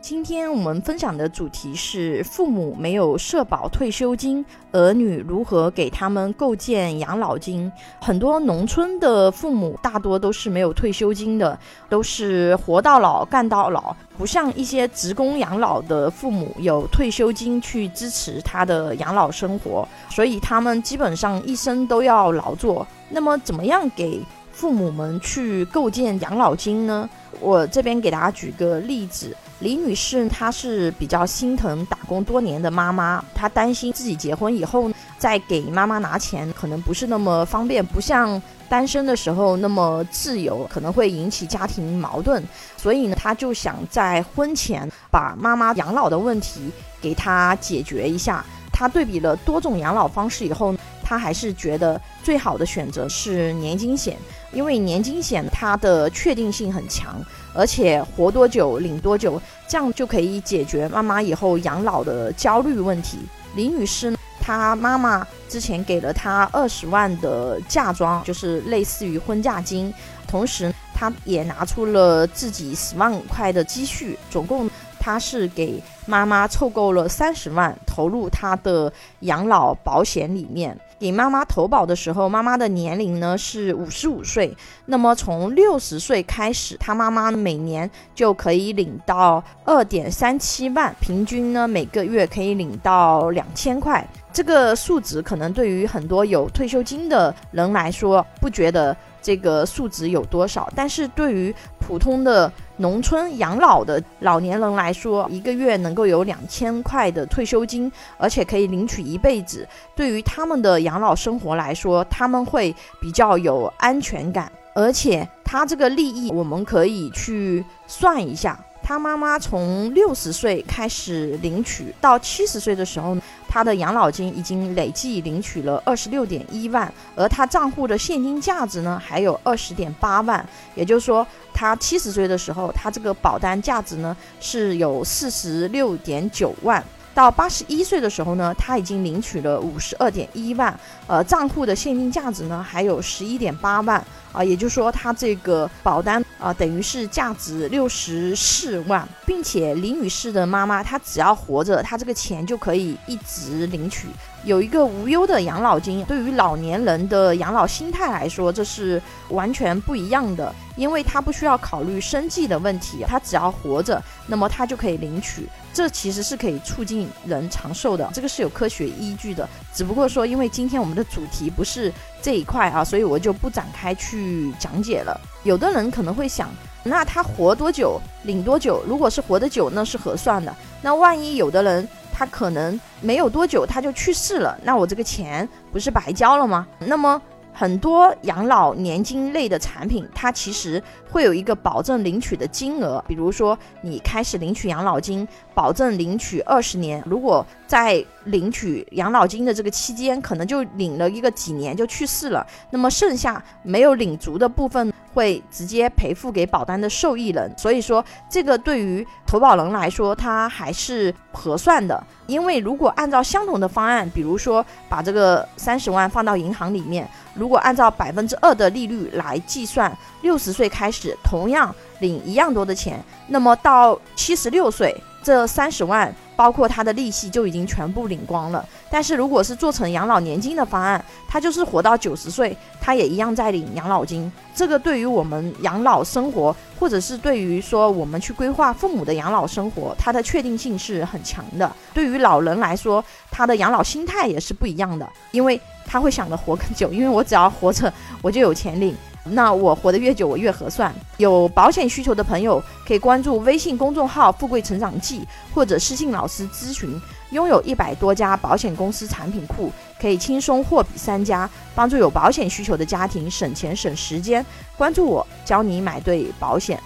今天我们分享的主题是父母没有社保退休金，儿女如何给他们构建养老金。很多农村的父母大多都是没有退休金的，都是活到老干到老，不像一些职工养老的父母有退休金去支持他的养老生活，所以他们基本上一生都要劳作。那么，怎么样给父母们去构建养老金呢？我这边给大家举个例子。李女士她是比较心疼打工多年的妈妈，她担心自己结婚以后再给妈妈拿钱可能不是那么方便，不像单身的时候那么自由，可能会引起家庭矛盾，所以呢，她就想在婚前把妈妈养老的问题给她解决一下。她对比了多种养老方式以后，她还是觉得最好的选择是年金险，因为年金险它的确定性很强。而且活多久领多久，这样就可以解决妈妈以后养老的焦虑问题。李女士，她妈妈之前给了她二十万的嫁妆，就是类似于婚嫁金，同时她也拿出了自己十万块的积蓄，总共他是给妈妈凑够了三十万，投入他的养老保险里面。给妈妈投保的时候，妈妈的年龄呢是五十五岁。那么从六十岁开始，他妈妈每年就可以领到二点三七万，平均呢每个月可以领到两千块。这个数值可能对于很多有退休金的人来说，不觉得。这个数值有多少？但是对于普通的农村养老的老年人来说，一个月能够有两千块的退休金，而且可以领取一辈子，对于他们的养老生活来说，他们会比较有安全感。而且他这个利益，我们可以去算一下。他妈妈从六十岁开始领取，到七十岁的时候，他的养老金已经累计领取了二十六点一万，而他账户的现金价值呢，还有二十点八万。也就是说，他七十岁的时候，他这个保单价值呢是有四十六点九万。到八十一岁的时候呢，他已经领取了五十二点一万，呃，账户的现金价值呢还有十一点八万啊，也就是说，他这个保单啊等于是价值六十四万，并且李女士的妈妈她只要活着，她这个钱就可以一直领取。有一个无忧的养老金，对于老年人的养老心态来说，这是完全不一样的，因为他不需要考虑生计的问题，他只要活着，那么他就可以领取。这其实是可以促进人长寿的，这个是有科学依据的。只不过说，因为今天我们的主题不是这一块啊，所以我就不展开去讲解了。有的人可能会想，那他活多久领多久？如果是活得久，那是合算的。那万一有的人，他可能没有多久他就去世了，那我这个钱不是白交了吗？那么很多养老年金类的产品，它其实会有一个保证领取的金额，比如说你开始领取养老金，保证领取二十年，如果在领取养老金的这个期间，可能就领了一个几年就去世了，那么剩下没有领足的部分。会直接赔付给保单的受益人，所以说这个对于投保人来说，它还是合算的。因为如果按照相同的方案，比如说把这个三十万放到银行里面，如果按照百分之二的利率来计算，六十岁开始同样领一样多的钱，那么到七十六岁，这三十万。包括他的利息就已经全部领光了，但是如果是做成养老年金的方案，他就是活到九十岁，他也一样在领养老金。这个对于我们养老生活，或者是对于说我们去规划父母的养老生活，它的确定性是很强的。对于老人来说，他的养老心态也是不一样的，因为他会想着活更久，因为我只要活着，我就有钱领。那我活得越久，我越合算。有保险需求的朋友可以关注微信公众号“富贵成长记”，或者私信老师咨询。拥有一百多家保险公司产品库，可以轻松货比三家，帮助有保险需求的家庭省钱省时间。关注我，教你买对保险。